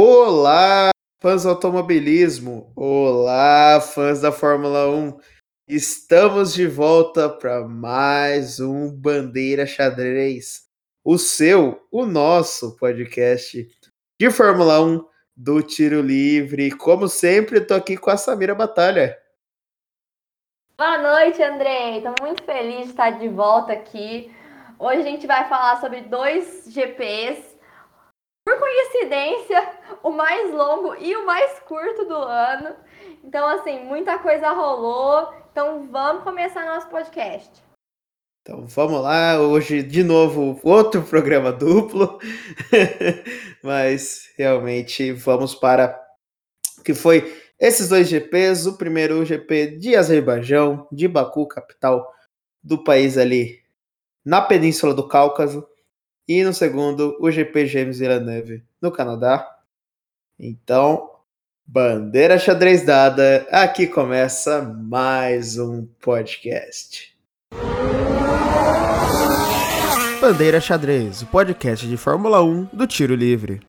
Olá, fãs do automobilismo! Olá, fãs da Fórmula 1! Estamos de volta para mais um Bandeira Xadrez, o seu, o nosso podcast de Fórmula 1 do Tiro Livre. Como sempre, estou aqui com a Samira Batalha. Boa noite, Andrei. Estou muito feliz de estar de volta aqui. Hoje a gente vai falar sobre dois GPs por coincidência, o mais longo e o mais curto do ano. Então, assim, muita coisa rolou. Então, vamos começar nosso podcast. Então, vamos lá. Hoje, de novo, outro programa duplo. Mas, realmente, vamos para que foi esses dois GPs. O primeiro, o GP de Azerbaijão, de Baku, capital do país ali na Península do Cáucaso. E no segundo, o GP James Villeneuve, no Canadá. Então, bandeira xadrez dada, aqui começa mais um podcast. Bandeira Xadrez, o podcast de Fórmula 1 do Tiro Livre.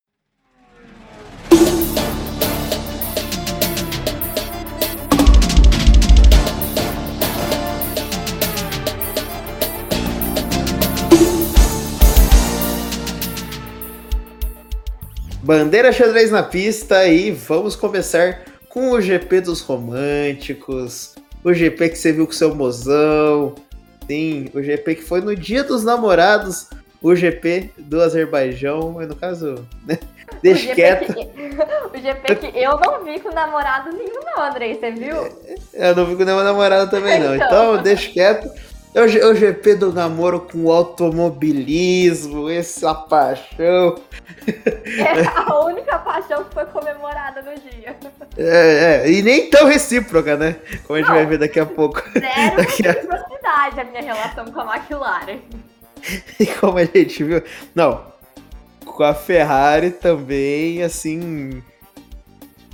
Bandeira xadrez na pista e vamos começar com o GP dos românticos, o GP que você viu com seu mozão, sim, o GP que foi no dia dos namorados, o GP do Azerbaijão, no caso, né? Deixa quieto. Que, o GP que eu não vi com namorado nenhum, não, Andrei, você viu? Eu não vi com nenhum namorado também, não. Então, então deixa quieto. É o, GP do namoro com automobilismo, essa paixão. É a única paixão que foi comemorada no dia. É, é, e nem tão recíproca, né? Como a gente Não, vai ver daqui a pouco. Zero daqui reciprocidade a... a minha relação com a McLaren. E como a gente viu. Não, com a Ferrari também, assim.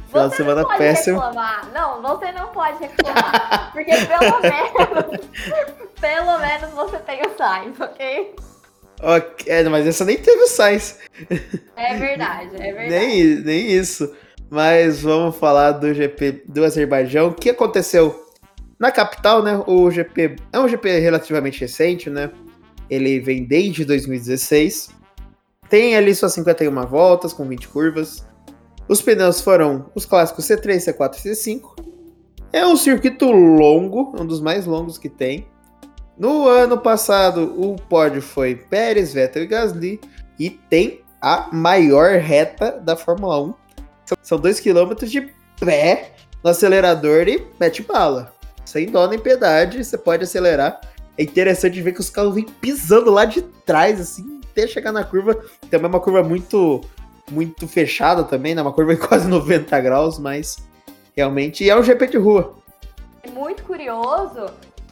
Final de semana não péssimo. Reclamar. Não, você não pode reclamar. porque pelo menos. Pelo menos você tem o Sainz, ok? Ok, é, mas essa nem teve o Sainz. É verdade, é verdade. nem, nem isso. Mas vamos falar do GP do Azerbaijão. O que aconteceu na capital, né? O GP é um GP relativamente recente, né? Ele vem desde 2016. Tem ali suas 51 voltas com 20 curvas. Os pneus foram os clássicos C3, C4 e C5. É um circuito longo, um dos mais longos que tem. No ano passado, o pódio foi Pérez, Vettel e Gasly. E tem a maior reta da Fórmula 1. São 2 km de pé no acelerador e mete bala. Sem dó nem piedade, você pode acelerar. É interessante ver que os carros vêm pisando lá de trás, assim, até chegar na curva. Também é uma curva muito muito fechada também, né? Uma curva em quase 90 graus, mas realmente é um GP de rua. É muito curioso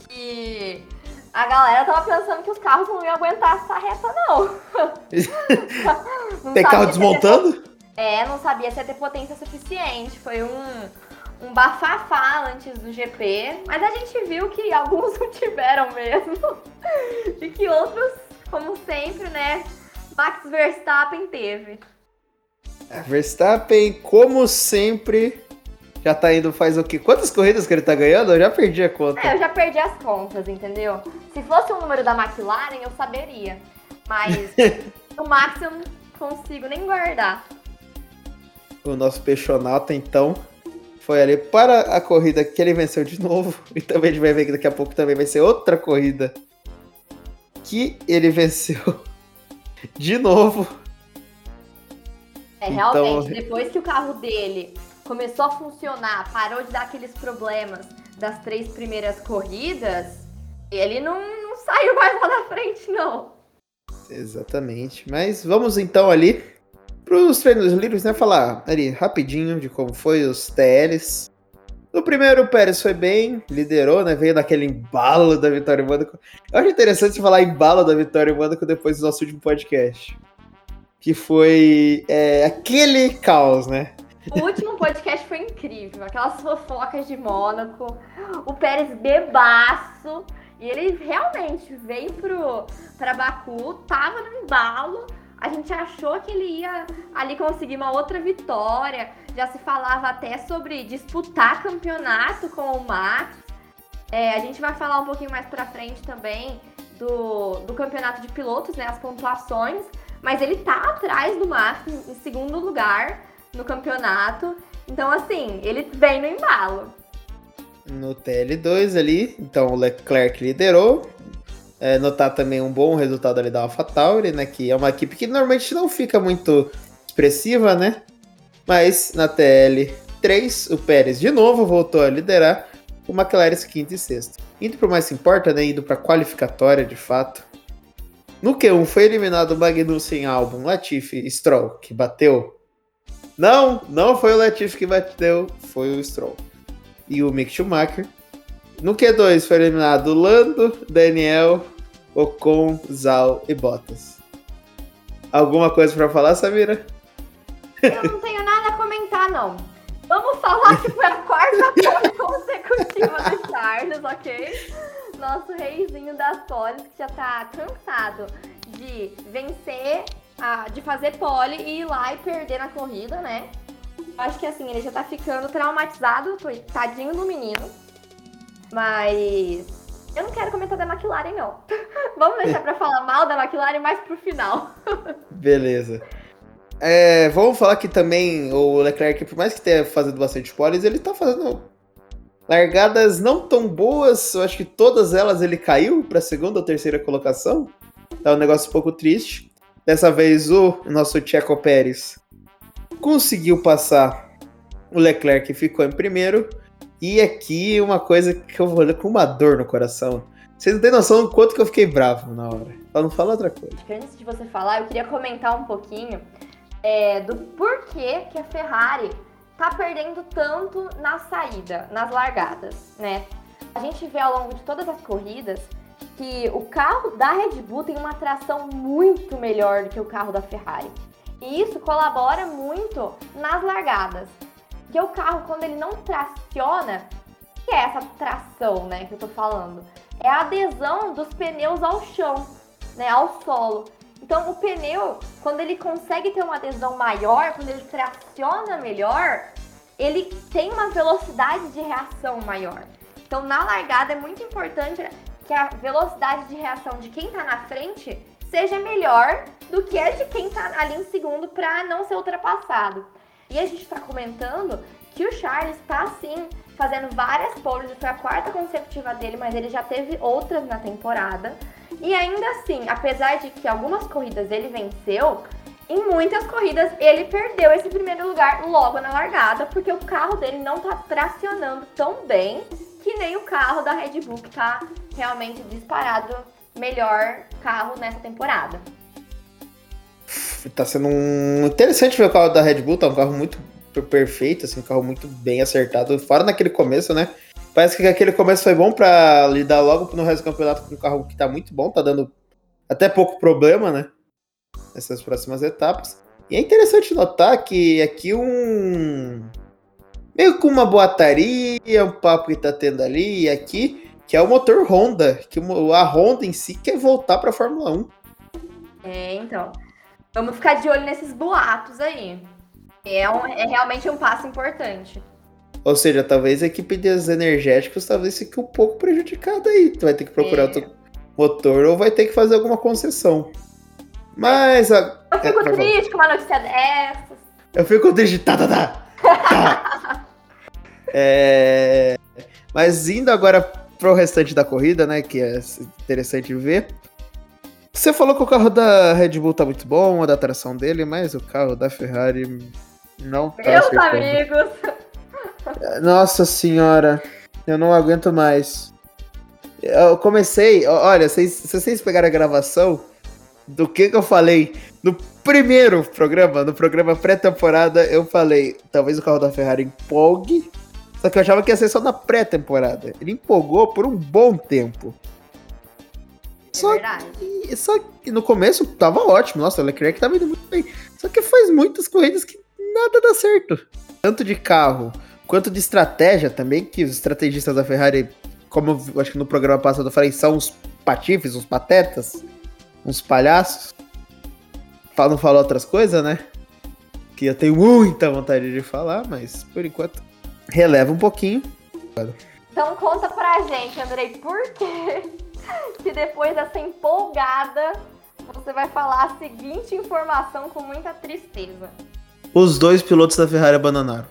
que a galera tava pensando que os carros não iam aguentar essa reta, não. não Tem carro desmontando? Ter... É, não sabia se ia ter potência suficiente. Foi um, um bafafá antes do GP. Mas a gente viu que alguns não tiveram mesmo. e que outros, como sempre, né? Max Verstappen teve. É, Verstappen, como sempre, já tá indo faz o quê? Quantas corridas que ele tá ganhando? Eu já perdi a conta. É, eu já perdi as contas, entendeu? Se fosse o número da McLaren, eu saberia. Mas o Max eu não consigo nem guardar. O nosso peixonauta, então, foi ali para a corrida que ele venceu de novo. E também a gente vai ver que daqui a pouco também vai ser outra corrida que ele venceu de novo. É, realmente, então... depois que o carro dele começou a funcionar, parou de dar aqueles problemas das três primeiras corridas, ele não, não saiu mais lá na frente, não. Exatamente. Mas vamos então ali para os treinos livres, né? Falar ali rapidinho de como foi os TLs. No primeiro, o Pérez foi bem, liderou, né? Veio naquele embalo da vitória em Mônaco. Eu acho interessante falar embalo da vitória em Mônaco depois do nosso último podcast que foi é, aquele caos, né? O último podcast foi incrível, aquelas fofocas de Mônaco, o Pérez bebaço, e ele realmente veio pro, pra Baku, tava no embalo, a gente achou que ele ia ali conseguir uma outra vitória. Já se falava até sobre disputar campeonato com o Max. É, a gente vai falar um pouquinho mais pra frente também do, do campeonato de pilotos, né? As pontuações. Mas ele tá atrás do Max em segundo lugar no campeonato. Então, assim, ele vem no embalo. No TL2 ali, então o Leclerc liderou, é, notar também um bom resultado ali da AlphaTauri, né? Que é uma equipe que normalmente não fica muito expressiva, né? Mas na TL3, o Pérez de novo voltou a liderar, o McLaren quinto e sexto. Indo para o mais importa, né? Indo para qualificatória de fato. No Q1 foi eliminado o Magnussen Albon, Latifi Stroll, que bateu. Não, não foi o Latifi que bateu, foi o Stroll. E o Mick Schumacher. No Q2 foi eliminado Lando, Daniel, Ocon, Zal e Bottas. Alguma coisa para falar, Samira? Eu não tenho nada a comentar, não. Vamos falar que foi a quarta pole consecutiva do Charles, ok? Nosso reizinho das poles que já tá cansado de vencer, de fazer pole e ir lá e perder na corrida, né? Acho que assim, ele já tá ficando traumatizado, tadinho do menino. Mas eu não quero comentar da McLaren, não. Vamos deixar para falar mal da McLaren mais pro final. Beleza. É, vamos falar que também o Leclerc, por mais que tenha fazendo bastante poles, ele tá fazendo largadas não tão boas. Eu acho que todas elas ele caiu para segunda ou terceira colocação. Tá um negócio um pouco triste. Dessa vez o nosso Checo Pérez conseguiu passar o Leclerc e ficou em primeiro. E aqui uma coisa que eu vou com uma dor no coração. Vocês não têm noção do quanto que eu fiquei bravo na hora. Pra não falar outra coisa. Antes de você falar, eu queria comentar um pouquinho é, do porquê que a Ferrari tá perdendo tanto na saída, nas largadas, né? A gente vê ao longo de todas as corridas que o carro da Red Bull tem uma tração muito melhor do que o carro da Ferrari. E isso colabora muito nas largadas. Porque o carro, quando ele não traciona, que é essa tração, né, que eu tô falando? É a adesão dos pneus ao chão, né, ao solo. Então, o pneu, quando ele consegue ter uma adesão maior, quando ele traciona melhor, ele tem uma velocidade de reação maior. Então, na largada é muito importante que a velocidade de reação de quem está na frente seja melhor do que a de quem está ali em segundo para não ser ultrapassado. E a gente está comentando que o Charles está sim fazendo várias poles, foi a quarta consecutiva dele, mas ele já teve outras na temporada. E ainda assim, apesar de que algumas corridas ele venceu, em muitas corridas ele perdeu esse primeiro lugar logo na largada, porque o carro dele não está tracionando tão bem que nem o carro da Red Bull, que tá realmente disparado melhor carro nessa temporada tá sendo um... interessante ver o carro da Red Bull, tá um carro muito perfeito, assim, um carro muito bem acertado, fora naquele começo, né? Parece que aquele começo foi bom para lidar logo no resto do campeonato com um carro que tá muito bom, tá dando até pouco problema, né? Nessas próximas etapas. E é interessante notar que aqui um. Meio com uma boataria, um papo que tá tendo ali e aqui, que é o motor Honda, que a Honda em si quer voltar pra Fórmula 1. É, então. Vamos ficar de olho nesses boatos aí. É, um, é realmente um passo importante. Ou seja, talvez a equipe dos energéticos talvez fique um pouco prejudicada aí. Tu vai ter que procurar é. outro motor ou vai ter que fazer alguma concessão. Mas. A... Eu fico é, triste com uma notícia dessas. Eu fico triste. Tá, tá, tá. tá. É... Mas indo agora pro restante da corrida, né? Que é interessante ver. Você falou que o carro da Red Bull tá muito bom, a da tração dele, mas o carro da Ferrari não tá Meus acertando. amigos! Nossa senhora, eu não aguento mais. Eu comecei, olha, se vocês pegarem a gravação do que, que eu falei no primeiro programa, no programa pré-temporada, eu falei, talvez o carro da Ferrari empolgue, só que eu achava que ia ser só na pré-temporada. Ele empolgou por um bom tempo. É só. Que, só que no começo tava ótimo. Nossa, o Leclerc tava indo muito bem. Só que faz muitas corridas que nada dá certo. Tanto de carro quanto de estratégia também, que os estrategistas da Ferrari, como eu acho que no programa passado eu falei, são uns patifes, uns patetas, uns palhaços. não falar outras coisas, né? Que eu tenho muita vontade de falar, mas por enquanto releva um pouquinho. Então conta pra gente, Andrei, por que, que depois dessa empolgada você vai falar a seguinte informação com muita tristeza. Os dois pilotos da Ferrari abandonaram.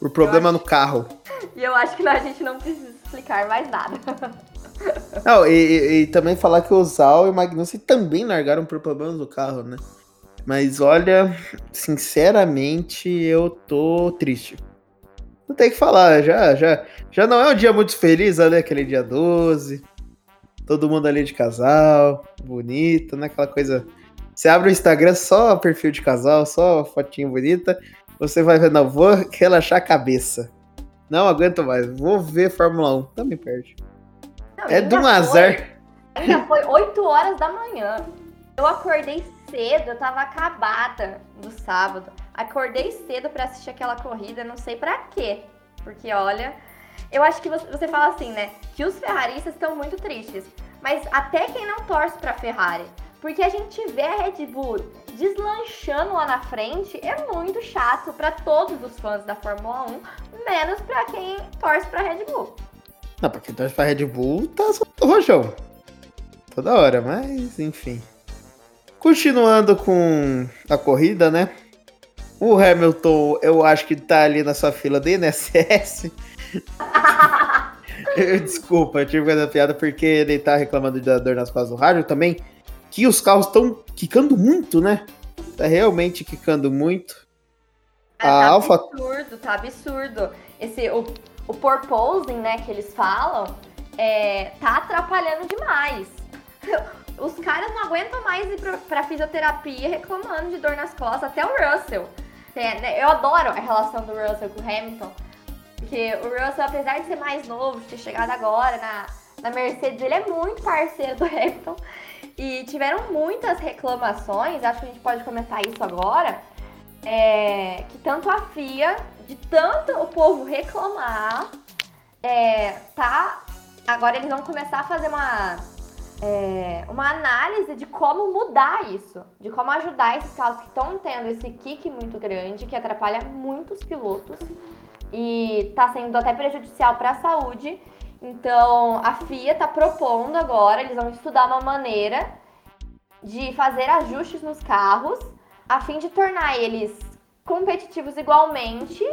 Por problema acho... no carro. E eu acho que a gente não precisa explicar mais nada. Não, e, e, e, também falar que o Zal e o Magnussen também largaram por problemas do carro, né? Mas olha, sinceramente, eu tô triste. Não tem que falar, já, já, já não é um dia muito feliz, né? Aquele dia 12. Todo mundo ali de casal, bonito, né? Aquela coisa. Você abre o Instagram só perfil de casal, só fotinho bonita. Você vai ver, não, vou relaxar a cabeça. Não aguento mais, vou ver Fórmula 1. Também perde. Não, é do um azar. Ainda foi 8 horas da manhã. Eu acordei cedo, eu tava acabada no sábado. Acordei cedo para assistir aquela corrida, não sei para quê. Porque olha, eu acho que você, fala assim, né? Que os ferraristas estão muito tristes. Mas até quem não torce pra Ferrari. Porque a gente vê a Red Bull deslanchando lá na frente é muito chato para todos os fãs da Fórmula 1, menos para quem torce pra Red Bull. Não, pra quem torce pra Red Bull tá o rojão. Toda hora, mas enfim. Continuando com a corrida, né? O Hamilton, eu acho que tá ali na sua fila de INSS. Desculpa, eu tive essa piada porque ele tá reclamando da dor nas costas do rádio também. Que os carros estão quicando muito, né? Tá realmente quicando muito. É, a tá absurdo, tá absurdo. Esse, o, o porposing, né, que eles falam, é, tá atrapalhando demais. Os caras não aguentam mais ir pra, pra fisioterapia reclamando de dor nas costas, até o Russell. Né, eu adoro a relação do Russell com o Hamilton, porque o Russell, apesar de ser mais novo, de ter chegado agora na, na Mercedes, ele é muito parceiro do Hamilton. E tiveram muitas reclamações, acho que a gente pode comentar isso agora, é, que tanto a FIA, de tanto o povo reclamar, é, tá. Agora eles vão começar a fazer uma, é, uma análise de como mudar isso, de como ajudar esses carros que estão tendo esse kick muito grande, que atrapalha muitos pilotos e está sendo até prejudicial para a saúde. Então, a FIA está propondo agora, eles vão estudar uma maneira de fazer ajustes nos carros a fim de tornar eles competitivos igualmente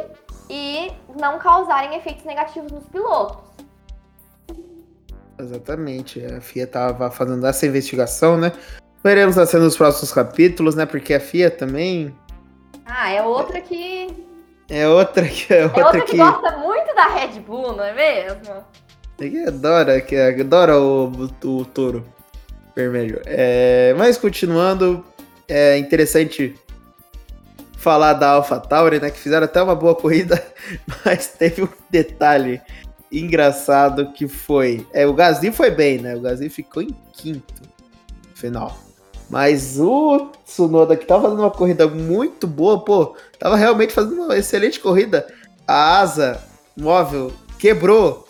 e não causarem efeitos negativos nos pilotos. Exatamente, a FIA estava fazendo essa investigação, né? Veremos assim nos próximos capítulos, né? Porque a FIA também. Ah, é outra que é outra que é outra, é outra que, que, gosta muito da Red Bull, não é mesmo? É que adora, que adora o, o, o touro vermelho. É, mas continuando, é interessante falar da AlphaTauri, né? Que fizeram até uma boa corrida, mas teve um detalhe engraçado que foi. É, o Gasly foi bem, né? O Gasly ficou em quinto final. Mas o Tsunoda, que tava fazendo uma corrida muito boa, pô, tava realmente fazendo uma excelente corrida. A asa móvel quebrou.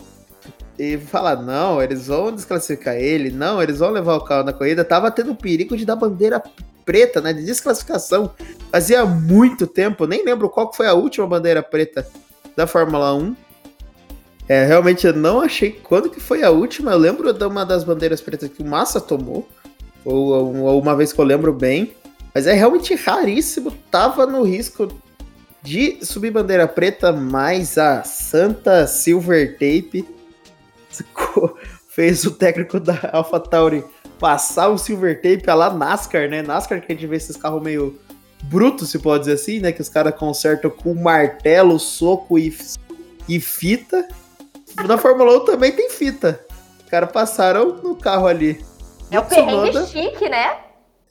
E falar, não, eles vão desclassificar ele, não, eles vão levar o carro na corrida. Tava tendo perigo de dar bandeira preta, né? De desclassificação. Fazia muito tempo, nem lembro qual foi a última bandeira preta da Fórmula 1. É, realmente eu não achei quando que foi a última. Eu lembro de uma das bandeiras pretas que o Massa tomou ou, ou uma vez que eu lembro bem. Mas é realmente raríssimo. Tava no risco de subir bandeira preta, mas a Santa Silver Tape fez o técnico da AlphaTauri passar o Silver Tape lá NASCAR, né? NASCAR que a gente vê esses carros meio brutos, se pode dizer assim, né? Que os caras consertam com martelo, soco e, e fita. Na Fórmula 1 também tem fita. Os caras passaram no carro ali. É o perrengue chique, né?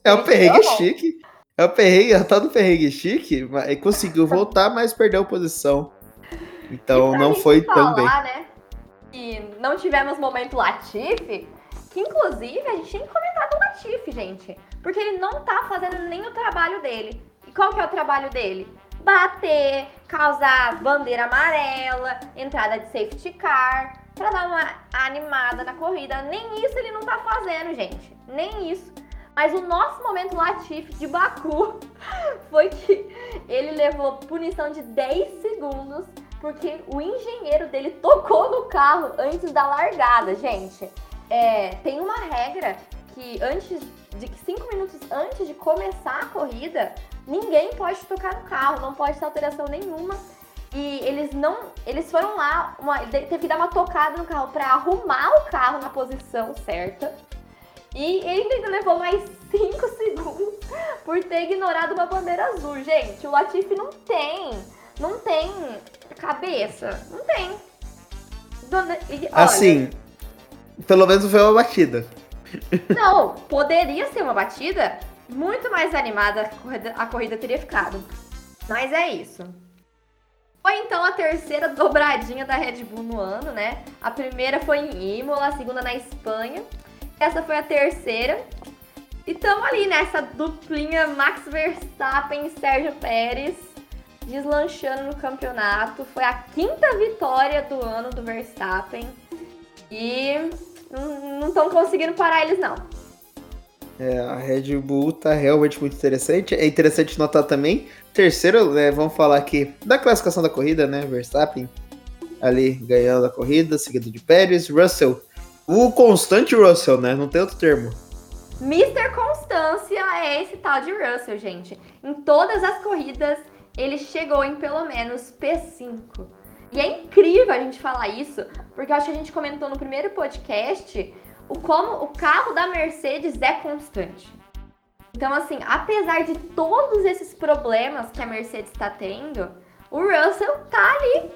É o perrengue chique. É o perrengue, a tal do perrengue chique, mas conseguiu voltar, mas perdeu posição. Então não foi falar, tão bem. Né, e não tivemos momento Latifi, que inclusive a gente tem que comentar do Latifi, gente. Porque ele não tá fazendo nem o trabalho dele. E qual que é o trabalho dele? Bater, causar bandeira amarela, entrada de safety car, para dar uma animada na corrida. Nem isso ele não tá fazendo, gente. Nem isso. Mas o nosso momento Latifi de Baku foi que ele levou punição de 10 segundos porque o engenheiro dele tocou no carro antes da largada, gente. É, tem uma regra que antes de que cinco minutos antes de começar a corrida, ninguém pode tocar no carro, não pode ter alteração nenhuma. E eles não. Eles foram lá, uma, teve que dar uma tocada no carro para arrumar o carro na posição certa. E ele ainda levou mais 5 segundos por ter ignorado uma bandeira azul. Gente, o Latifi não tem. Não tem cabeça. Não tem. Dona, e, assim, pelo menos foi uma batida. Não, poderia ser uma batida muito mais animada a corrida, a corrida teria ficado. Mas é isso. Foi então a terceira dobradinha da Red Bull no ano, né? A primeira foi em Imola, a segunda na Espanha essa foi a terceira. E estamos ali nessa duplinha Max Verstappen e Sérgio Pérez deslanchando no campeonato. Foi a quinta vitória do ano do Verstappen. E não estão conseguindo parar eles, não. É, a Red Bull tá realmente muito interessante. É interessante notar também, terceiro, né, vamos falar aqui da classificação da corrida, né? Verstappen ali ganhando a corrida, seguido de Pérez. Russell o constante Russell, né? Não tem outro termo. Mr. Constância é esse tal de Russell, gente. Em todas as corridas, ele chegou em pelo menos P5. E é incrível a gente falar isso, porque acho que a gente comentou no primeiro podcast o como o carro da Mercedes é constante. Então, assim, apesar de todos esses problemas que a Mercedes está tendo, o Russell tá ali.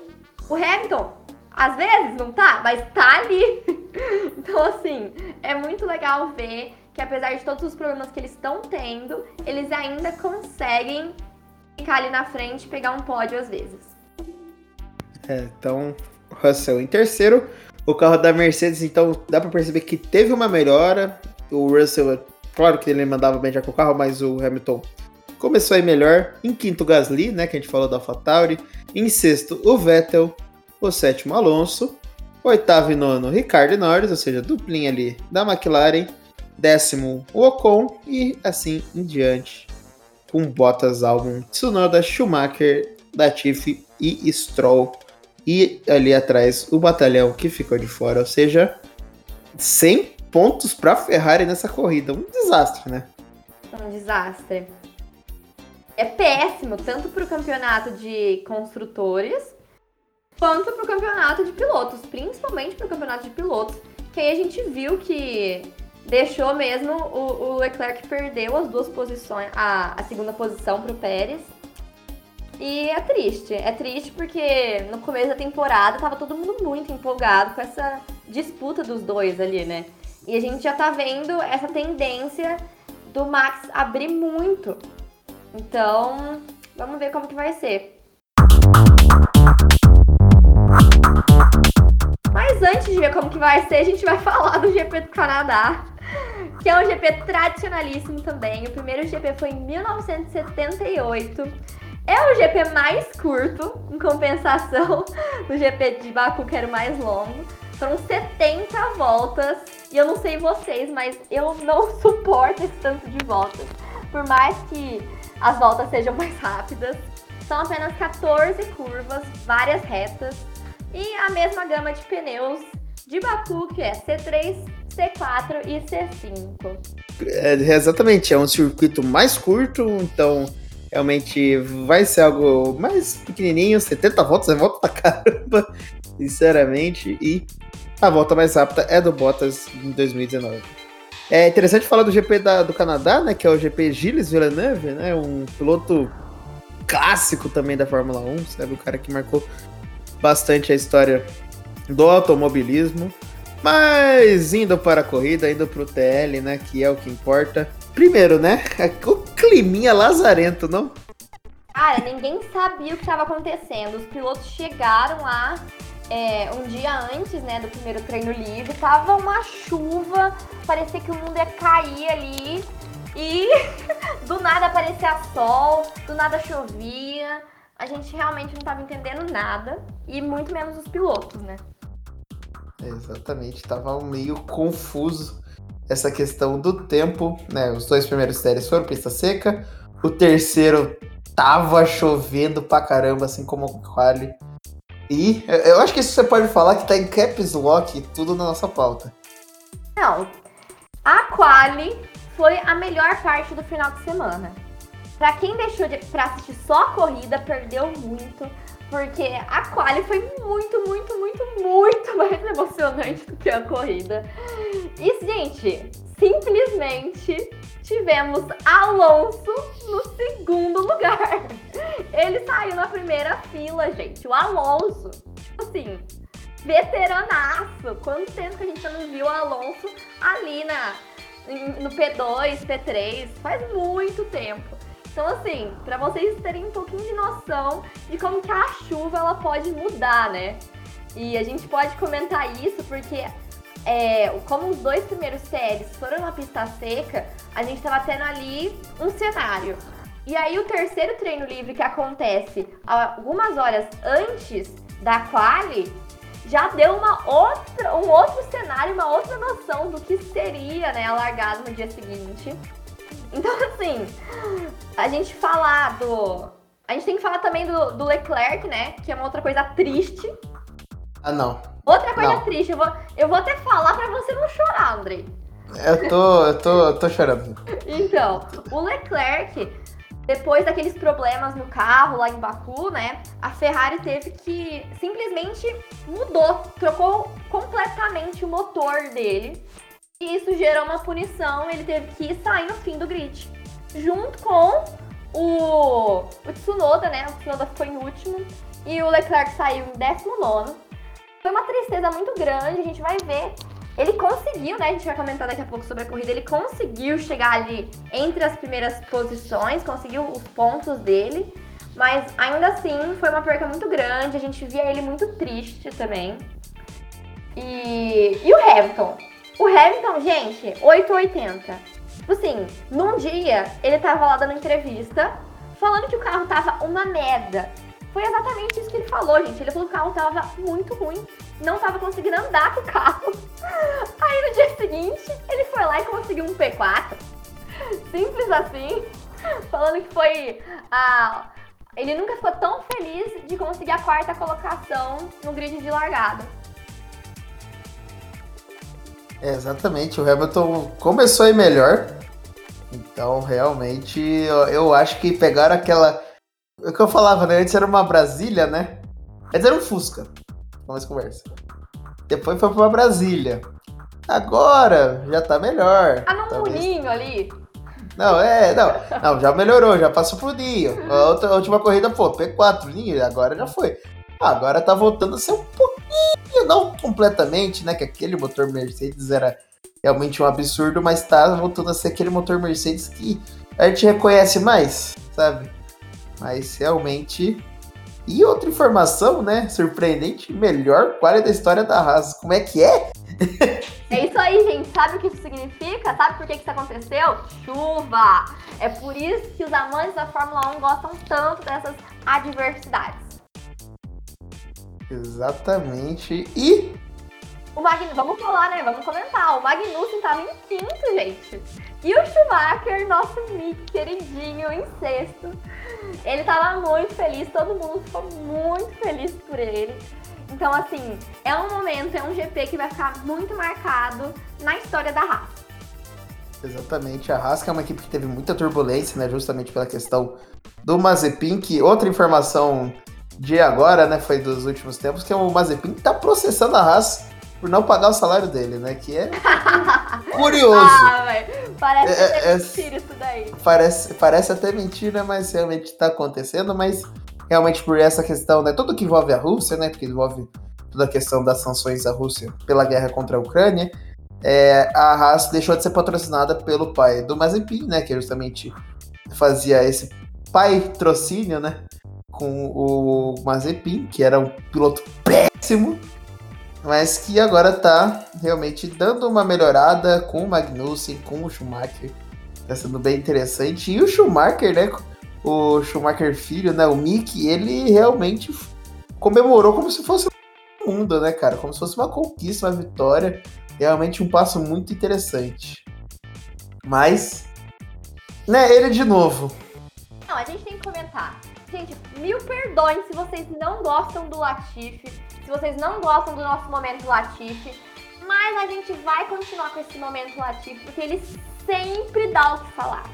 O Hamilton às vezes não tá, mas tá ali. então, assim, é muito legal ver que apesar de todos os problemas que eles estão tendo, eles ainda conseguem ficar ali na frente e pegar um pódio às vezes. É, então, Russell em terceiro. O carro da Mercedes, então, dá para perceber que teve uma melhora. O Russell, claro que ele mandava bem já com o carro, mas o Hamilton começou a ir melhor. Em quinto, Gasly, né, que a gente falou da AlphaTauri. Em sexto, o Vettel o sétimo Alonso, oitavo e nono Ricardo Norris, ou seja, duplinha ali da McLaren, décimo o Ocon e assim em diante, com Bottas, Albon, Tsunoda, Schumacher, Latifi e Stroll. E ali atrás o batalhão que ficou de fora, ou seja, 100 pontos para Ferrari nessa corrida. Um desastre, né? Um desastre. É péssimo, tanto para o campeonato de construtores quanto para o campeonato de pilotos, principalmente para o campeonato de pilotos, que aí a gente viu que deixou mesmo o, o Leclerc perdeu as duas posições, a, a segunda posição para o Pérez. E é triste, é triste porque no começo da temporada tava todo mundo muito empolgado com essa disputa dos dois ali, né? E a gente já tá vendo essa tendência do Max abrir muito. Então, vamos ver como que vai ser. Mas antes de ver como que vai ser, a gente vai falar do GP do Canadá, que é um GP tradicionalíssimo também. O primeiro GP foi em 1978. É o GP mais curto, em compensação do GP de Baku, que era o mais longo. Foram 70 voltas. E eu não sei vocês, mas eu não suporto esse tanto de voltas. Por mais que as voltas sejam mais rápidas. São apenas 14 curvas, várias retas e a mesma gama de pneus de Baku, que é C3, C4 e C5. É, exatamente, é um circuito mais curto, então realmente vai ser algo mais pequenininho, 70 voltas é volta pra caramba, sinceramente, e a volta mais rápida é do Bottas em 2019. É interessante falar do GP da, do Canadá, né, que é o GP Gilles Villeneuve, né, um piloto clássico também da Fórmula 1, sabe, o cara que marcou bastante a história do automobilismo. Mas indo para a corrida, indo para o TL, né? Que é o que importa. Primeiro, né? O climinha lazarento, não? Cara, ninguém sabia o que estava acontecendo. Os pilotos chegaram lá é, um dia antes, né, do primeiro treino livre. Tava uma chuva, parecia que o mundo ia cair ali. E do nada aparecia sol, do nada chovia a gente realmente não estava entendendo nada, e muito menos os pilotos, né? Exatamente, tava meio confuso. Essa questão do tempo, né? Os dois primeiros séries foram pista seca, o terceiro tava chovendo pra caramba, assim como o quali. E eu acho que isso você pode falar que tá em caps lock tudo na nossa pauta. Não, a quali foi a melhor parte do final de semana. Pra quem deixou de, pra assistir só a corrida, perdeu muito, porque a quali foi muito, muito, muito, muito mais emocionante do que a corrida. E, gente, simplesmente tivemos Alonso no segundo lugar. Ele saiu na primeira fila, gente. O Alonso, tipo assim, veteranaço. Quanto tempo que a gente não viu o Alonso ali na, no P2, P3? Faz muito tempo. Então, assim, para vocês terem um pouquinho de noção de como que a chuva ela pode mudar, né? E a gente pode comentar isso porque é, como os dois primeiros séries foram na pista seca, a gente estava tendo ali um cenário. E aí o terceiro treino livre que acontece algumas horas antes da quali já deu uma outra, um outro cenário, uma outra noção do que seria né, a largada no dia seguinte. Então, assim, a gente falar do. A gente tem que falar também do, do Leclerc, né? Que é uma outra coisa triste. Ah, não. Outra coisa não. triste, eu vou, eu vou até falar pra você não chorar, Andrei. Eu tô, eu tô, eu tô chorando. Então, o Leclerc, depois daqueles problemas no carro lá em Baku, né? A Ferrari teve que simplesmente mudou, trocou completamente o motor dele. E isso gerou uma punição, ele teve que sair no fim do grid. Junto com o, o Tsunoda, né? O Tsunoda ficou em último e o Leclerc saiu em 19 foi uma tristeza muito grande, a gente vai ver. Ele conseguiu, né? A gente vai comentar daqui a pouco sobre a corrida. Ele conseguiu chegar ali entre as primeiras posições, conseguiu os pontos dele. Mas ainda assim foi uma perca muito grande. A gente via ele muito triste também. E, e o Hamilton? O Hamilton, gente, 880. Tipo assim, num dia ele tava lá dando entrevista falando que o carro tava uma merda. Foi exatamente isso que ele falou, gente. Ele falou que o carro tava muito ruim, não tava conseguindo andar com o carro. Aí no dia seguinte, ele foi lá e conseguiu um P4. Simples assim. Falando que foi a. Ele nunca ficou tão feliz de conseguir a quarta colocação no grid de largada. É, exatamente, o Hamilton começou aí melhor. Então, realmente, eu, eu acho que pegaram aquela o que eu falava, né? Antes era uma Brasília, né? Antes era um Fusca. Vamos conversa. Depois foi pra uma Brasília. Agora já tá melhor. Ah, num Talvez... Ninho ali. Não, é, não. Não, já melhorou, já passou pro Ninho. A, outra, a última corrida, pô, P4, Ninho, agora já foi. Agora tá voltando a ser um pouquinho, não completamente, né? Que aquele motor Mercedes era realmente um absurdo, mas tá voltando a ser aquele motor Mercedes que a gente reconhece mais, sabe? Mas realmente. E outra informação, né? Surpreendente, melhor qualidade da história da Haas. Como é que é? É isso aí, gente. Sabe o que isso significa? Sabe por que, que isso aconteceu? Chuva! É por isso que os amantes da Fórmula 1 gostam tanto dessas adversidades. Exatamente. E. O Magn... Vamos falar, né? Vamos comentar. O Magnussen tava em quinto, gente. E o Schumacher, nosso Mick queridinho, em sexto. Ele tava muito feliz, todo mundo ficou muito feliz por ele. Então, assim, é um momento, é um GP que vai ficar muito marcado na história da Haas. Exatamente, a Haas é uma equipe que teve muita turbulência, né, justamente pela questão do Mazepin, que outra informação de agora, né, foi dos últimos tempos, que é o Mazepin tá processando a Haas por não pagar o salário dele, né? Que é curioso. ah, parece é, até é, mentira isso daí. Parece, parece até mentira, mas realmente tá acontecendo, mas realmente por essa questão, né? Tudo que envolve a Rússia, né? Porque envolve toda a questão das sanções à Rússia pela guerra contra a Ucrânia. É, a Haas deixou de ser patrocinada pelo pai do Mazepin, né? Que justamente fazia esse pai-trocínio, né? Com o Mazepin, que era um piloto péssimo, mas que agora tá realmente dando uma melhorada com o Magnussen, com o Schumacher. Tá sendo bem interessante. E o Schumacher, né? O Schumacher filho, né? O Mick, ele realmente comemorou como se fosse um mundo, né, cara? Como se fosse uma conquista, uma vitória. Realmente um passo muito interessante. Mas, né, ele de novo. Não, a gente tem que comentar. Gente, mil perdões se vocês não gostam do Latifi, se vocês não gostam do nosso momento Latifi, mas a gente vai continuar com esse momento Latifi porque ele sempre dá o que falar.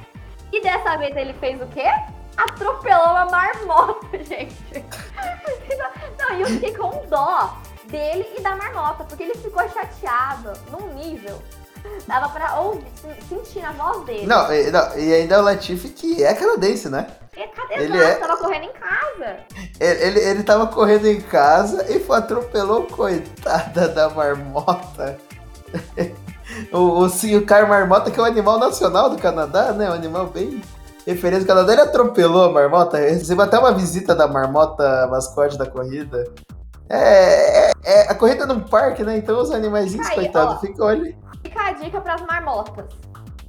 E dessa vez ele fez o quê? Atropelou uma marmota, gente. Não, e eu fiquei com dó dele e da marmota, porque ele ficou chateado num nível. Dava pra ouvir, sentir na voz dele. Não, e, não, e ainda o Latifi que é canadense, né? Cadê ele é... tava correndo em casa. Ele, ele, ele tava correndo em casa e foi, atropelou, coitada da marmota. o, o, sim, o Car Marmota, que é o animal nacional do Canadá, né? Um animal bem referência do Canadá. Ele atropelou a marmota, recebeu até uma visita da marmota mascote da corrida. É, é, é a corrida num parque, né? Então os animaizinhos, Aí, coitados, ficam ali. Fica a dica pras marmotas.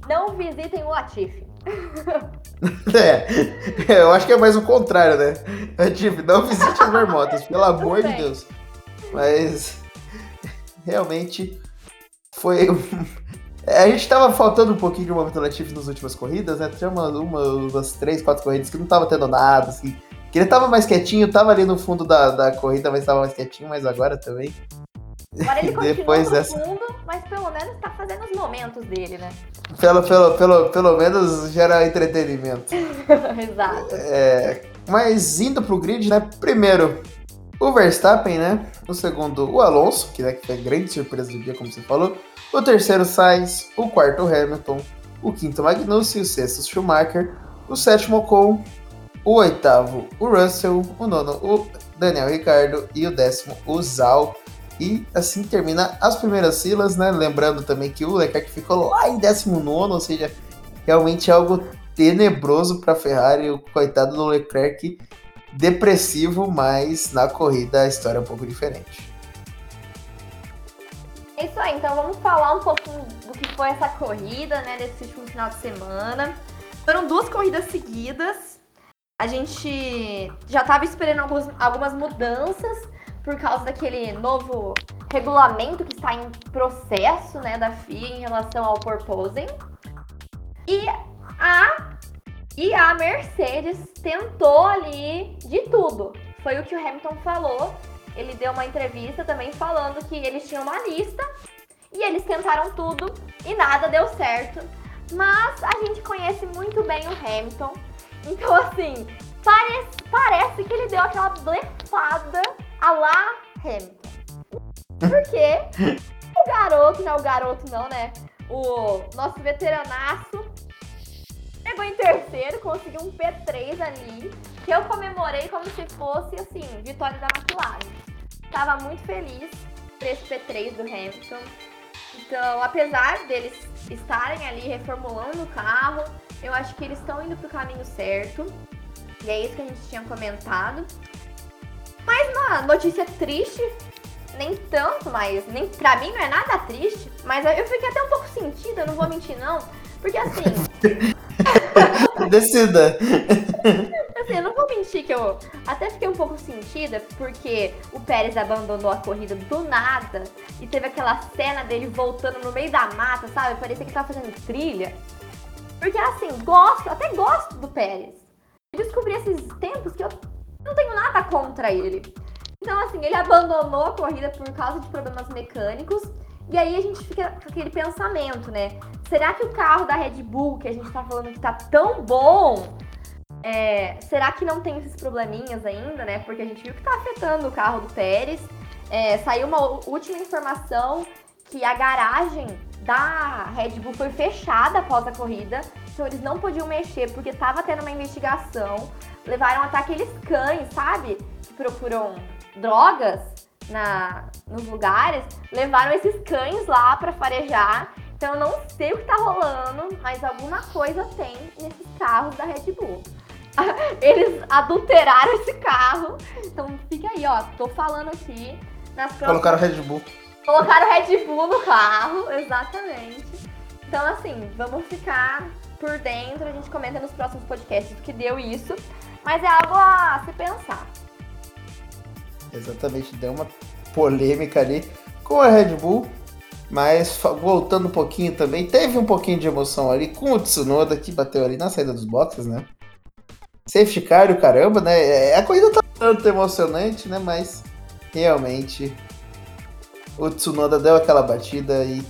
Não visitem o Latifi. é, eu acho que é mais o contrário, né? É tipo, não visite as marmotas, pelo amor de Deus. Mas realmente foi. A gente tava faltando um pouquinho de uma alternativa nas últimas corridas, né? Tinha uma, uma, umas três, quatro corridas que não tava tendo nada, assim. Que ele tava mais quietinho, tava ali no fundo da, da corrida, mas tava mais quietinho, mas agora também. Agora ele continua Depois no dessa... fundo, mas pelo menos tá fazendo os momentos dele, né? Pelo, pelo, pelo, pelo menos gera entretenimento. Exato. É, mas indo pro grid, né? Primeiro, o Verstappen, né? O segundo, o Alonso, que, né, que foi a grande surpresa do dia, como você falou. O terceiro, Sainz. O quarto, Hamilton. O quinto, Magnussen. O sexto, Schumacher. O sétimo, Ocon o oitavo, o Russell, o nono, o Daniel Ricardo e o décimo, o Zal. E assim termina as primeiras filas, né? Lembrando também que o Leclerc ficou lá em 19, ou seja, realmente algo tenebroso para a Ferrari. O coitado do Leclerc, depressivo, mas na corrida a história é um pouco diferente. É isso aí, então vamos falar um pouquinho do que foi essa corrida, né, desse último final de semana. Foram duas corridas seguidas, a gente já estava esperando alguns, algumas mudanças por causa daquele novo regulamento que está em processo, né, da FIA em relação ao porposing. E a e a Mercedes tentou ali de tudo. Foi o que o Hamilton falou. Ele deu uma entrevista também falando que eles tinham uma lista e eles tentaram tudo e nada deu certo. Mas a gente conhece muito bem o Hamilton então, assim, parece, parece que ele deu aquela blefada a lá Hamilton. Porque o garoto, não é o garoto não, né? O nosso veteranaço chegou em terceiro, conseguiu um P3 ali, que eu comemorei como se fosse, assim, vitória da McLaren. Tava muito feliz por esse P3 do Hamilton. Então, apesar deles estarem ali reformulando o carro, eu acho que eles estão indo pro caminho certo. E é isso que a gente tinha comentado. Mas uma notícia triste, nem tanto, mas nem pra mim não é nada triste. Mas eu fiquei até um pouco sentida, não vou mentir não. Porque assim. Decida. Assim, eu não vou mentir que eu até fiquei um pouco sentida, porque o Pérez abandonou a corrida do nada e teve aquela cena dele voltando no meio da mata, sabe? Parecia que tava fazendo trilha. Porque assim, gosto, até gosto do Pérez. Eu descobri esses tempos que eu não tenho nada contra ele. Então, assim, ele abandonou a corrida por causa de problemas mecânicos. E aí a gente fica com aquele pensamento, né? Será que o carro da Red Bull, que a gente tá falando que tá tão bom, é, será que não tem esses probleminhas ainda, né? Porque a gente viu que tá afetando o carro do Pérez. É, saiu uma última informação que a garagem da Red Bull foi fechada após a corrida, então eles não podiam mexer porque estava tendo uma investigação. Levaram até aqueles cães, sabe? Que procuram drogas na, nos lugares. Levaram esses cães lá para farejar. Então eu não sei o que tá rolando, mas alguma coisa tem nesses carros da Red Bull. Eles adulteraram esse carro. Então fica aí, ó. Tô falando aqui nas próximas... Colocaram Red Bull. Colocaram Red Bull no carro, exatamente. Então, assim, vamos ficar por dentro. A gente comenta nos próximos podcasts o que deu isso. Mas é algo a se pensar. Exatamente, deu uma polêmica ali com a Red Bull. Mas voltando um pouquinho também, teve um pouquinho de emoção ali com o Tsunoda que bateu ali na saída dos boxes, né? Safety car o caramba, né? É, a corrida tá tanto emocionante, né? Mas realmente o Tsunoda deu aquela batida e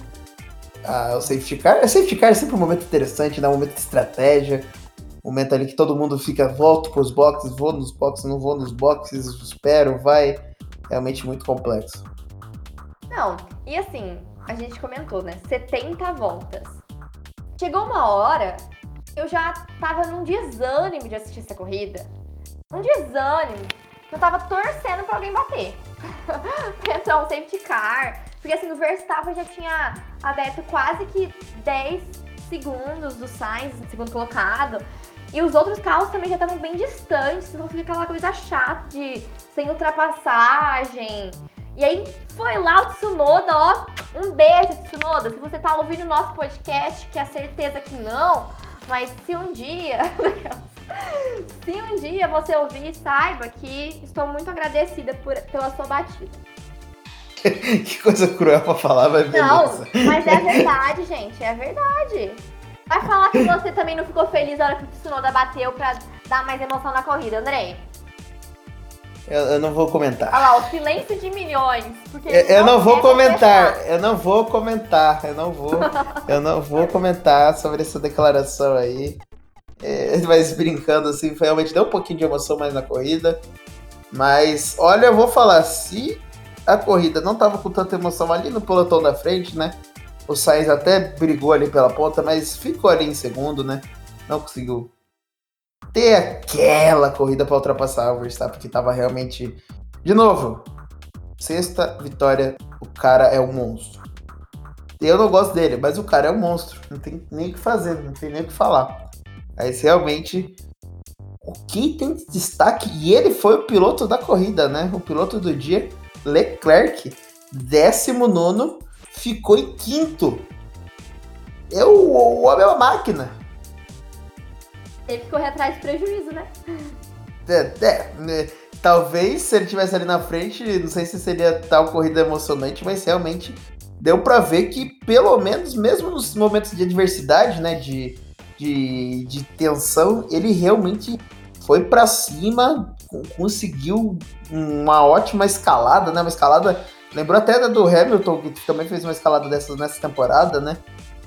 ah, o safety car. O safety car é sempre um momento interessante, né? Um momento de estratégia. Um momento ali que todo mundo fica, volto pros boxes, vou nos boxes, não vou nos boxes, espero, vai. Realmente muito complexo. Não, e assim, a gente comentou, né? 70 voltas. Chegou uma hora, eu já tava num desânimo de assistir essa corrida. Um desânimo. Eu tava torcendo pra alguém bater. um safety car. Porque assim, o Verstappen já tinha aberto quase que 10 segundos do Sainz, segundo colocado. E os outros carros também já estavam bem distantes, então fica aquela coisa chata de sem ultrapassagem. E aí foi lá o Tsunoda, ó, um beijo, Tsunoda. Se você tá ouvindo o nosso podcast, que é certeza que não, mas se um dia. se um dia você ouvir, saiba que estou muito agradecida por, pela sua batida. que coisa cruel pra falar, mas beleza. Não, mas é verdade, gente, é verdade. Vai falar que você também não ficou feliz na hora que o Tsunoda bateu pra dar mais emoção na corrida, Andrei. Eu, eu, não vou comentar. Olha lá, o silêncio de milhões. Porque eu, eu não, vou comentar. Eu não vou comentar. Eu não vou. eu não vou comentar sobre essa declaração aí. É, mas brincando assim, realmente deu um pouquinho de emoção mais na corrida. Mas, olha, eu vou falar, se a corrida não tava com tanta emoção ali no pelotão da frente, né? O Sainz até brigou ali pela ponta, mas ficou ali em segundo, né? Não conseguiu ter aquela corrida para ultrapassar o Verstappen, que tava realmente. De novo, sexta vitória, o cara é um monstro. Eu não gosto dele, mas o cara é um monstro. Não tem nem o que fazer, não tem nem o que falar. Mas realmente, o que tem de destaque, e ele foi o piloto da corrida, né? O piloto do dia, Leclerc, 19, ficou em quinto. É o, o homem é uma máquina. Teve que correr atrás de prejuízo, né? É, é, né? talvez se ele tivesse ali na frente, não sei se seria tal corrida emocionante, mas realmente deu para ver que pelo menos, mesmo nos momentos de adversidade, né, de, de, de tensão, ele realmente foi para cima, conseguiu uma ótima escalada, né, uma escalada, lembrou até da do Hamilton, que também fez uma escalada dessas nessa temporada, né,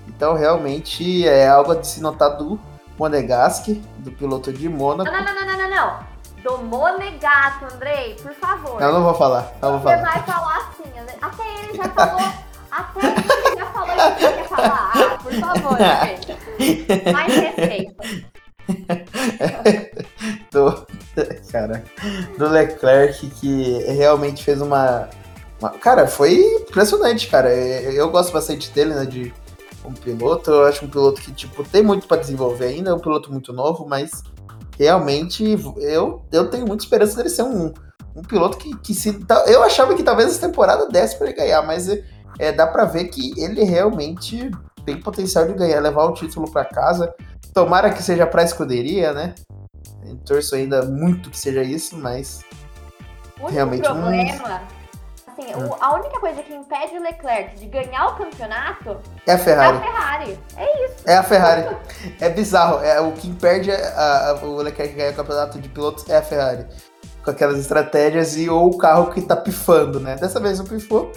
então realmente é algo de se notar do Monegasque, do piloto de Mônaco. Não, não, não, não, não, não. Do Monegasco, Andrei, por favor. Eu não vou falar, não vou falar. Você vai falar assim, Até ele já falou, até já falou que quer falar. Ah, por favor, Andrei. Mais respeito. do, cara, do Leclerc que realmente fez uma, uma, Cara, foi impressionante, cara. Eu gosto bastante dele, né? De como piloto. Eu acho um piloto que, tipo, tem muito para desenvolver ainda, é um piloto muito novo, mas realmente eu, eu tenho muita esperança dele ser um, um piloto que, que se. Eu achava que talvez essa temporada desse para ele ganhar, mas é, dá para ver que ele realmente tem potencial de ganhar, levar o título para casa. Tomara que seja para escuderia, né? Eu torço ainda muito que seja isso, mas. O realmente problema assim, hum. o, a única coisa que impede o Leclerc de ganhar o campeonato é a Ferrari. É a Ferrari. É isso. É a Ferrari. é bizarro. É, o que impede a, a, o Leclerc de ganhar o campeonato de pilotos é a Ferrari. Com aquelas estratégias e ou o carro que tá pifando, né? Dessa vez não pifou.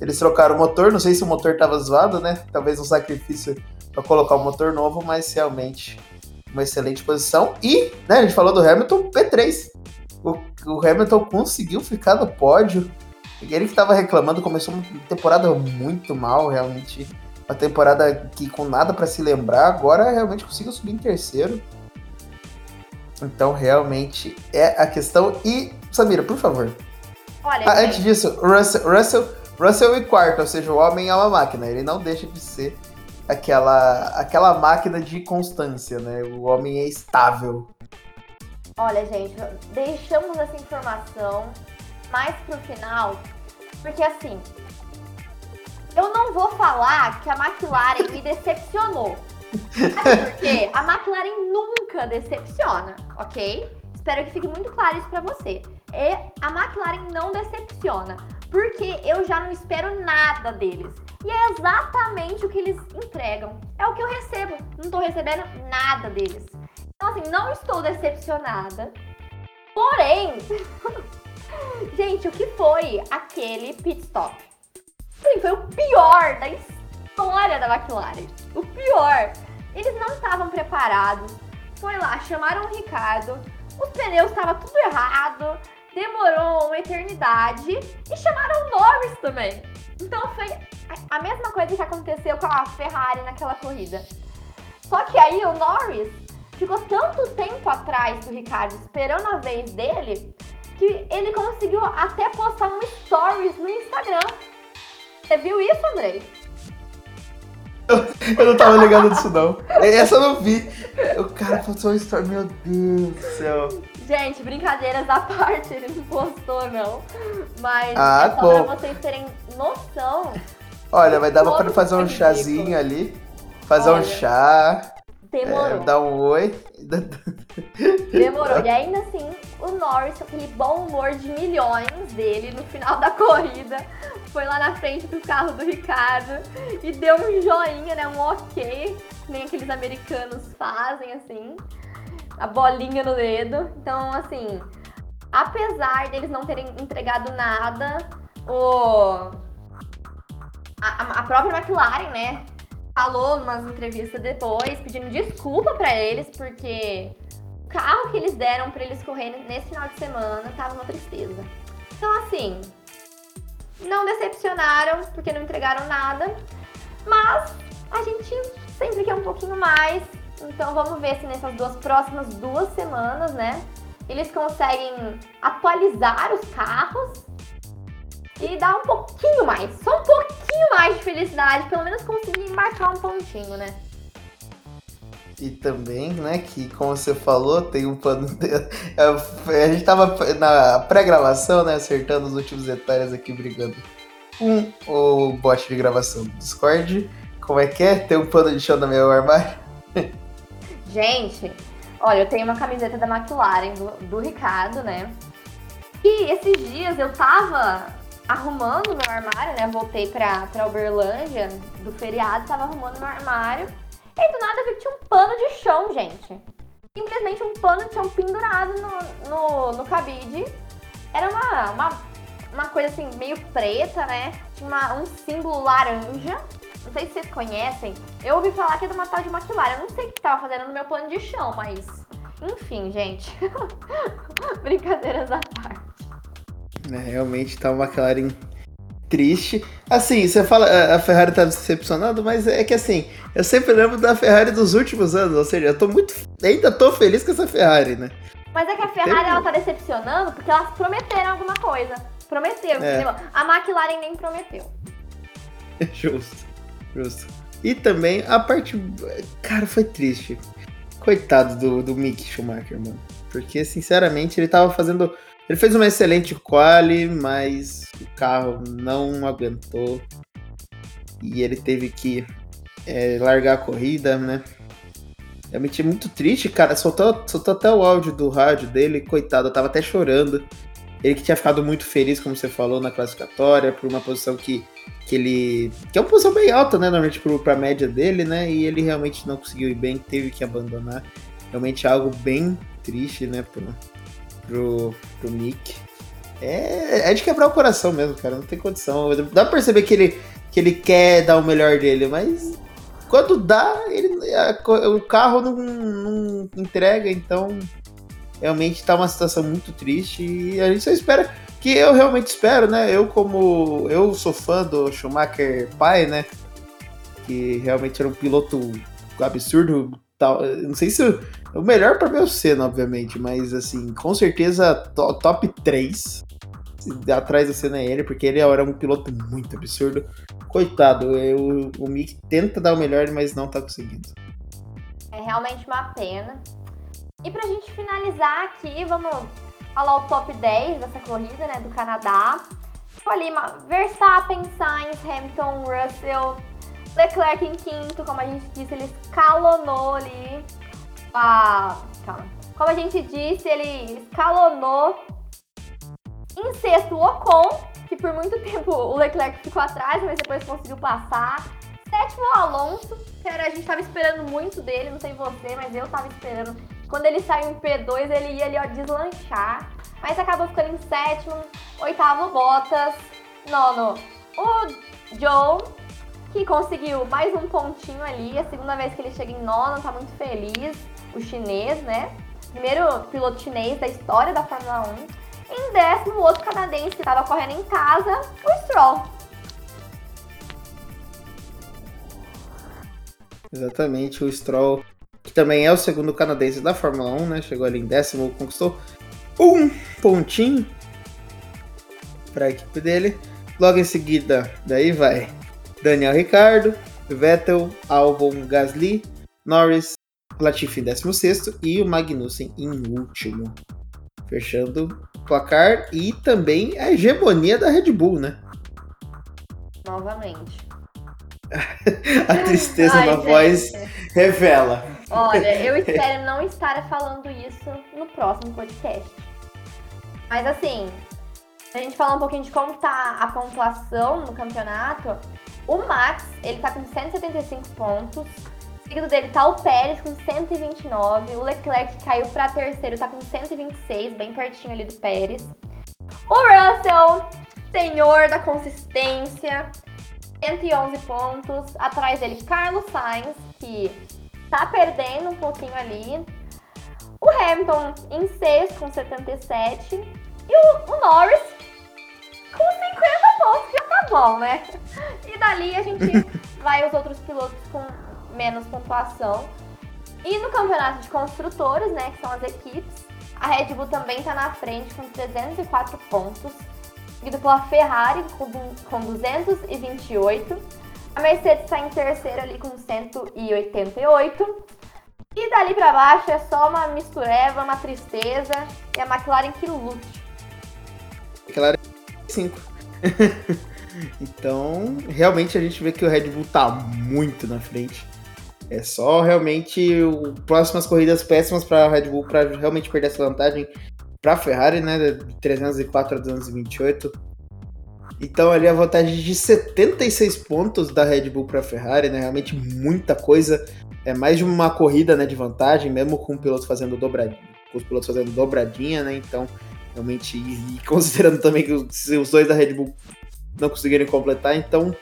Eles trocaram o motor, não sei se o motor tava zoado, né? Talvez um sacrifício para colocar o um motor novo, mas realmente uma excelente posição. E, né, a gente falou do Hamilton, P3. O, o Hamilton conseguiu ficar no pódio ele que estava reclamando, começou uma temporada muito mal, realmente. Uma temporada que com nada para se lembrar, agora realmente conseguiu subir em terceiro. Então, realmente é a questão. E, Samira, por favor. Olha, ah, antes disso, Russell, Russell, Russell em quarto, ou seja, o homem é uma máquina. Ele não deixa de ser aquela, aquela máquina de constância, né? O homem é estável. Olha, gente, deixamos essa informação mais pro final, porque assim, eu não vou falar que a McLaren me decepcionou. porque a McLaren nunca decepciona, ok? Espero que fique muito claro isso para você. E a McLaren não decepciona. Porque eu já não espero nada deles. E é exatamente o que eles entregam. É o que eu recebo. Não tô recebendo nada deles. Então, assim, não estou decepcionada. Porém, gente, o que foi aquele pit stop? Sim, foi o pior da história da McLaren. O pior. Eles não estavam preparados. Foi lá, chamaram o Ricardo. Os pneus estavam tudo errado. Demorou uma eternidade. E chamaram Norris também. Então foi a mesma coisa que aconteceu com a Ferrari naquela corrida. Só que aí o Norris ficou tanto tempo atrás do Ricardo esperando a vez dele que ele conseguiu até postar um stories no Instagram. Você viu isso, Andrei? Eu, não tava ligado disso, não. Essa eu não vi. O cara postou um story, meu Deus do céu. Gente, brincadeiras à parte, ele não postou, não. Mas ah, é só bom. pra vocês terem noção. Olha, mas dava pra fazer um chazinho ali. Fazer Olha, um chá. Demorou. É, dar um oi. Demorou. E ainda assim, o Norris, aquele bom humor de milhões dele no final da corrida, foi lá na frente do carro do Ricardo e deu um joinha, né? Um ok, nem aqueles americanos fazem assim. A bolinha no dedo. Então, assim, apesar deles não terem entregado nada, o. A, a própria McLaren, né? Falou umas entrevistas depois, pedindo desculpa para eles, porque o carro que eles deram para eles correrem nesse final de semana tava uma tristeza. Então, assim, não decepcionaram, porque não entregaram nada, mas a gente sempre quer um pouquinho mais. Então, vamos ver se nessas duas próximas duas semanas, né, eles conseguem atualizar os carros e dar um pouquinho mais, só um pouquinho mais de felicidade, pelo menos conseguir marcar um pontinho, né? E também, né, que como você falou, tem um plano. De... É, a gente tava na pré-gravação, né, acertando os últimos detalhes aqui, brigando com o bot de gravação do Discord. Como é que é? Tem um pano de chão no meu armário? Gente, olha, eu tenho uma camiseta da McLaren, do, do Ricardo, né? E esses dias eu tava arrumando meu armário, né? Voltei pra, pra Uberlândia do feriado, tava arrumando meu armário. E do nada vi que tinha um pano de chão, gente. Simplesmente um pano de chão pendurado no, no, no cabide. Era uma, uma, uma coisa assim, meio preta, né? Tinha um símbolo laranja. Não sei se vocês conhecem. Eu ouvi falar que é de uma tal de McLaren. Eu não sei o que tava fazendo no meu pano de chão, mas. Enfim, gente. Brincadeiras à parte. É, realmente tá uma McLaren triste. Assim, você fala, a Ferrari tá decepcionando, mas é que assim, eu sempre lembro da Ferrari dos últimos anos, ou seja, eu tô muito. Ainda tô feliz com essa Ferrari, né? Mas é que a Ferrari ela tá decepcionando porque elas prometeram alguma coisa. Prometeu, é. entendeu? A McLaren nem prometeu. Justo, justo. E também a parte. Cara, foi triste. Coitado do, do Mick Schumacher, mano. Porque, sinceramente, ele tava fazendo ele fez uma excelente quali, mas o carro não aguentou. E ele teve que é, largar a corrida, né? Realmente muito triste, cara. Soltou, soltou até o áudio do rádio dele, coitado, eu tava até chorando. Ele que tinha ficado muito feliz, como você falou, na classificatória, por uma posição que, que ele. que é uma posição bem alta, né? Normalmente pro, pra média dele, né? E ele realmente não conseguiu ir bem, teve que abandonar. Realmente é algo bem triste, né? Pro, pro, pro Nick. É, é de quebrar o coração mesmo, cara. Não tem condição. Dá pra perceber que ele, que ele quer dar o melhor dele, mas quando dá, ele, a, o carro não, não, entrega, então realmente tá uma situação muito triste e a gente só espera que eu realmente espero, né? Eu como eu sou fã do Schumacher pai, né? Que realmente era um piloto absurdo, tal. Não sei se o melhor para é o Senna, obviamente, mas assim, com certeza top 3. Atrás do Senna é ele, porque ele era um piloto muito absurdo. Coitado, eu, o Mick tenta dar o melhor, mas não tá conseguindo. É realmente uma pena. E pra gente finalizar aqui, vamos falar o top 10 dessa corrida, né, do Canadá. Ali, Verstappen, Sainz, Hamilton, Russell, Leclerc em quinto, como a gente disse, ele escalonou ali a. Calma. Como a gente disse, ele escalonou em sexto o Ocon, que por muito tempo o Leclerc ficou atrás, mas depois conseguiu passar. Sétimo Alonso, que era, a gente tava esperando muito dele, não sei você, mas eu tava esperando. Quando ele saiu em P2, ele ia ali, ó, deslanchar. Mas acabou ficando em sétimo. Oitavo, Bottas. Nono, o Joe, que conseguiu mais um pontinho ali. A segunda vez que ele chega em nono, tá muito feliz. O chinês, né? Primeiro piloto chinês da história da Fórmula 1. Em décimo, o outro canadense que estava correndo em casa, o Stroll. Exatamente, o Stroll, que também é o segundo canadense da Fórmula 1, né? Chegou ali em décimo, conquistou um pontinho para a equipe dele. Logo em seguida, daí vai Daniel Ricardo, Vettel, Albon, Gasly, Norris, Latifi em 16 e o Magnussen em último. Fechando o placar e também a hegemonia da Red Bull, né? Novamente. a tristeza Ai, na gente. voz revela. Olha, eu espero não estar falando isso no próximo podcast. Mas assim, a gente falar um pouquinho de como tá a pontuação no campeonato, o Max, ele tá com 175 pontos. Seguido dele tá o Pérez com 129. O Leclerc caiu para terceiro, tá com 126, bem pertinho ali do Pérez. O Russell, senhor da consistência, 111 pontos. Atrás dele, Carlos Sainz, que tá perdendo um pouquinho ali. O Hamilton em sexto com 77. E o, o Norris com 50 pontos, bom, né? E dali a gente vai os outros pilotos com menos pontuação. E no campeonato de construtores, né, que são as equipes, a Red Bull também tá na frente com 304 pontos seguido pela Ferrari com, com 228. A Mercedes está em terceiro ali com 188. E dali para baixo é só uma mistureva, uma tristeza. E a McLaren que lute. McLaren 5. então, realmente a gente vê que o Red Bull tá muito na frente. É só realmente o, próximas corridas péssimas para Red Bull para realmente perder essa vantagem para Ferrari, né, de 304 a 228. Então ali a vantagem de 76 pontos da Red Bull para Ferrari, né, realmente muita coisa. É mais de uma corrida, né, de vantagem, mesmo com o piloto fazendo dobradinha, com os pilotos fazendo dobradinha, né? Então, realmente e considerando também que os dois da Red Bull não conseguirem completar, então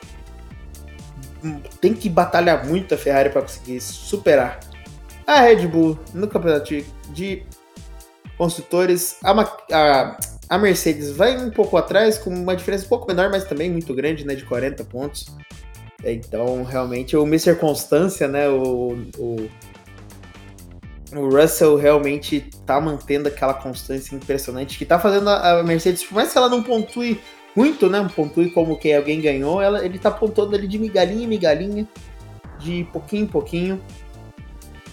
hum, tem que batalhar muito a Ferrari para conseguir superar a Red Bull no campeonato de, construtores. A, a, a, Mercedes vai um pouco atrás, com uma diferença um pouco menor, mas também muito grande, né? De 40 pontos. Então, realmente, o Mr. Constância, né? O, o, o Russell realmente tá mantendo aquela constância impressionante que tá fazendo a Mercedes, por mais que ela não pontue muito, né? Pontue como que alguém ganhou, ela, ele tá pontuando ali de migalhinha em migalhinha, de pouquinho em pouquinho,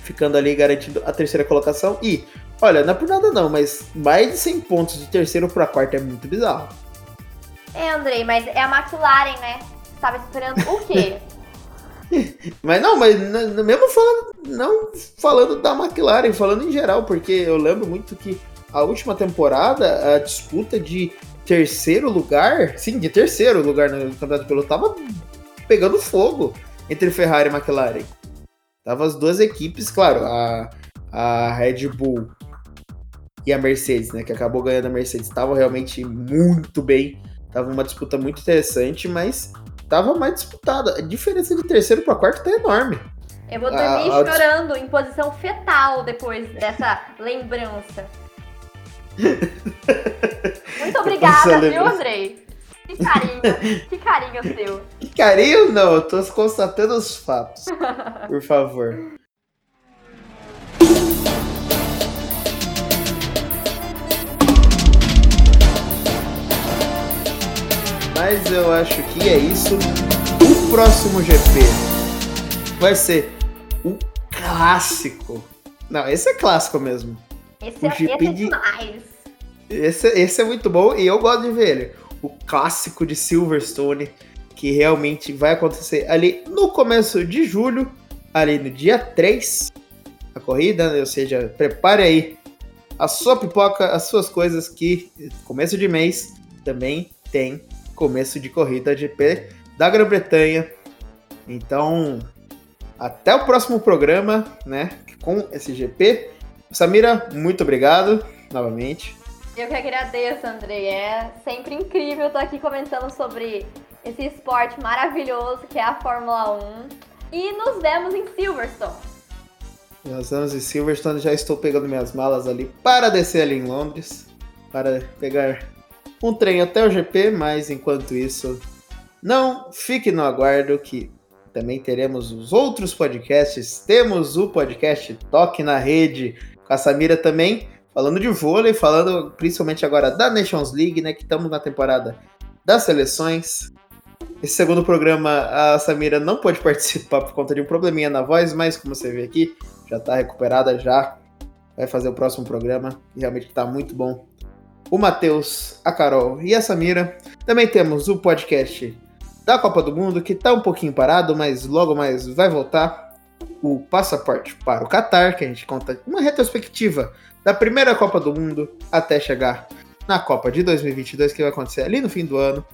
ficando ali garantindo a terceira colocação. E Olha, não é por nada não, mas mais de 100 pontos de terceiro para quarto é muito bizarro. É, Andrei, mas é a McLaren, né? Você tava esperando o quê? mas não, mas mesmo falando, não falando da McLaren, falando em geral, porque eu lembro muito que a última temporada, a disputa de terceiro lugar, sim, de terceiro lugar no campeonato piloto, tava pegando fogo entre Ferrari e McLaren. Tava as duas equipes, claro, a, a Red Bull e a Mercedes, né? Que acabou ganhando a Mercedes. Estava realmente muito bem. Tava uma disputa muito interessante, mas tava mais disputada. A diferença de terceiro para quarto tá enorme. Eu vou dormir a, a... chorando em posição fetal depois dessa lembrança. Muito obrigada, viu, Andrei? Que carinho, que carinho seu. Que carinho não, eu tô constatando os fatos. Por favor. Mas eu acho que é isso. O próximo GP vai ser o clássico. Não, esse é clássico mesmo. Esse, o é, GP esse é demais. Esse, esse é muito bom e eu gosto de ver ele. O clássico de Silverstone, que realmente vai acontecer ali no começo de julho, ali no dia 3, a corrida, né? ou seja, prepare aí a sua pipoca, as suas coisas que começo de mês também tem começo de corrida GP da Grã-Bretanha. Então, até o próximo programa, né, com esse GP. Samira, muito obrigado novamente. Eu que agradeço, Andrei. É sempre incrível estar aqui comentando sobre esse esporte maravilhoso que é a Fórmula 1. E nos vemos em Silverstone. Nós vamos em Silverstone, já estou pegando minhas malas ali para descer ali em Londres, para pegar um trem até o GP, mas enquanto isso, não fique no aguardo que também teremos os outros podcasts. Temos o podcast Toque na Rede com a Samira também, falando de vôlei, falando principalmente agora da Nations League, né? Que estamos na temporada das seleções. Esse segundo programa, a Samira não pôde participar por conta de um probleminha na voz, mas como você vê aqui, já está recuperada, já vai fazer o próximo programa, e realmente está muito bom. O Matheus, a Carol e a Samira. Também temos o podcast da Copa do Mundo, que está um pouquinho parado, mas logo mais vai voltar. O Passaporte para o Qatar, que a gente conta uma retrospectiva da primeira Copa do Mundo até chegar na Copa de 2022, que vai acontecer ali no fim do ano.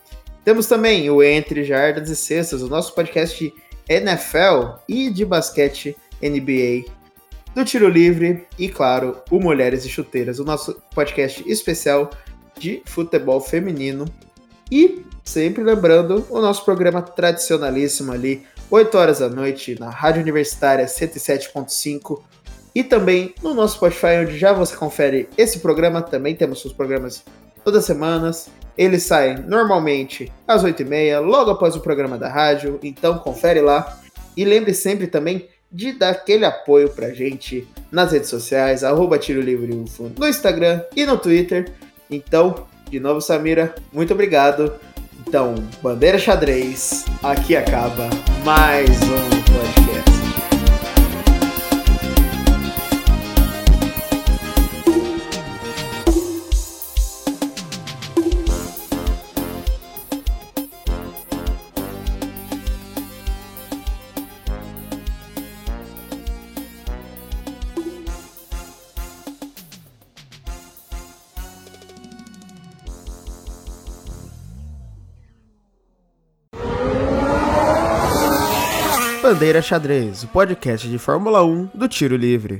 Temos também o Entre Jardas e Cestas, o nosso podcast de NFL e de basquete NBA, do Tiro Livre e, claro, o Mulheres e Chuteiras, o nosso podcast especial de futebol feminino. E sempre lembrando o nosso programa tradicionalíssimo ali, 8 horas da noite, na Rádio Universitária 107.5 e também no nosso Spotify, onde já você confere esse programa. Também temos os programas todas as semanas. Eles saem normalmente às 8h30, logo após o programa da rádio. Então confere lá. E lembre sempre também de dar aquele apoio pra gente nas redes sociais, arroba Tiro Livre UFO, no Instagram e no Twitter. Então, de novo, Samira, muito obrigado. Então, Bandeira Xadrez, aqui acaba mais um podcast. Bandeira Xadrez, o podcast de Fórmula 1 do Tiro Livre.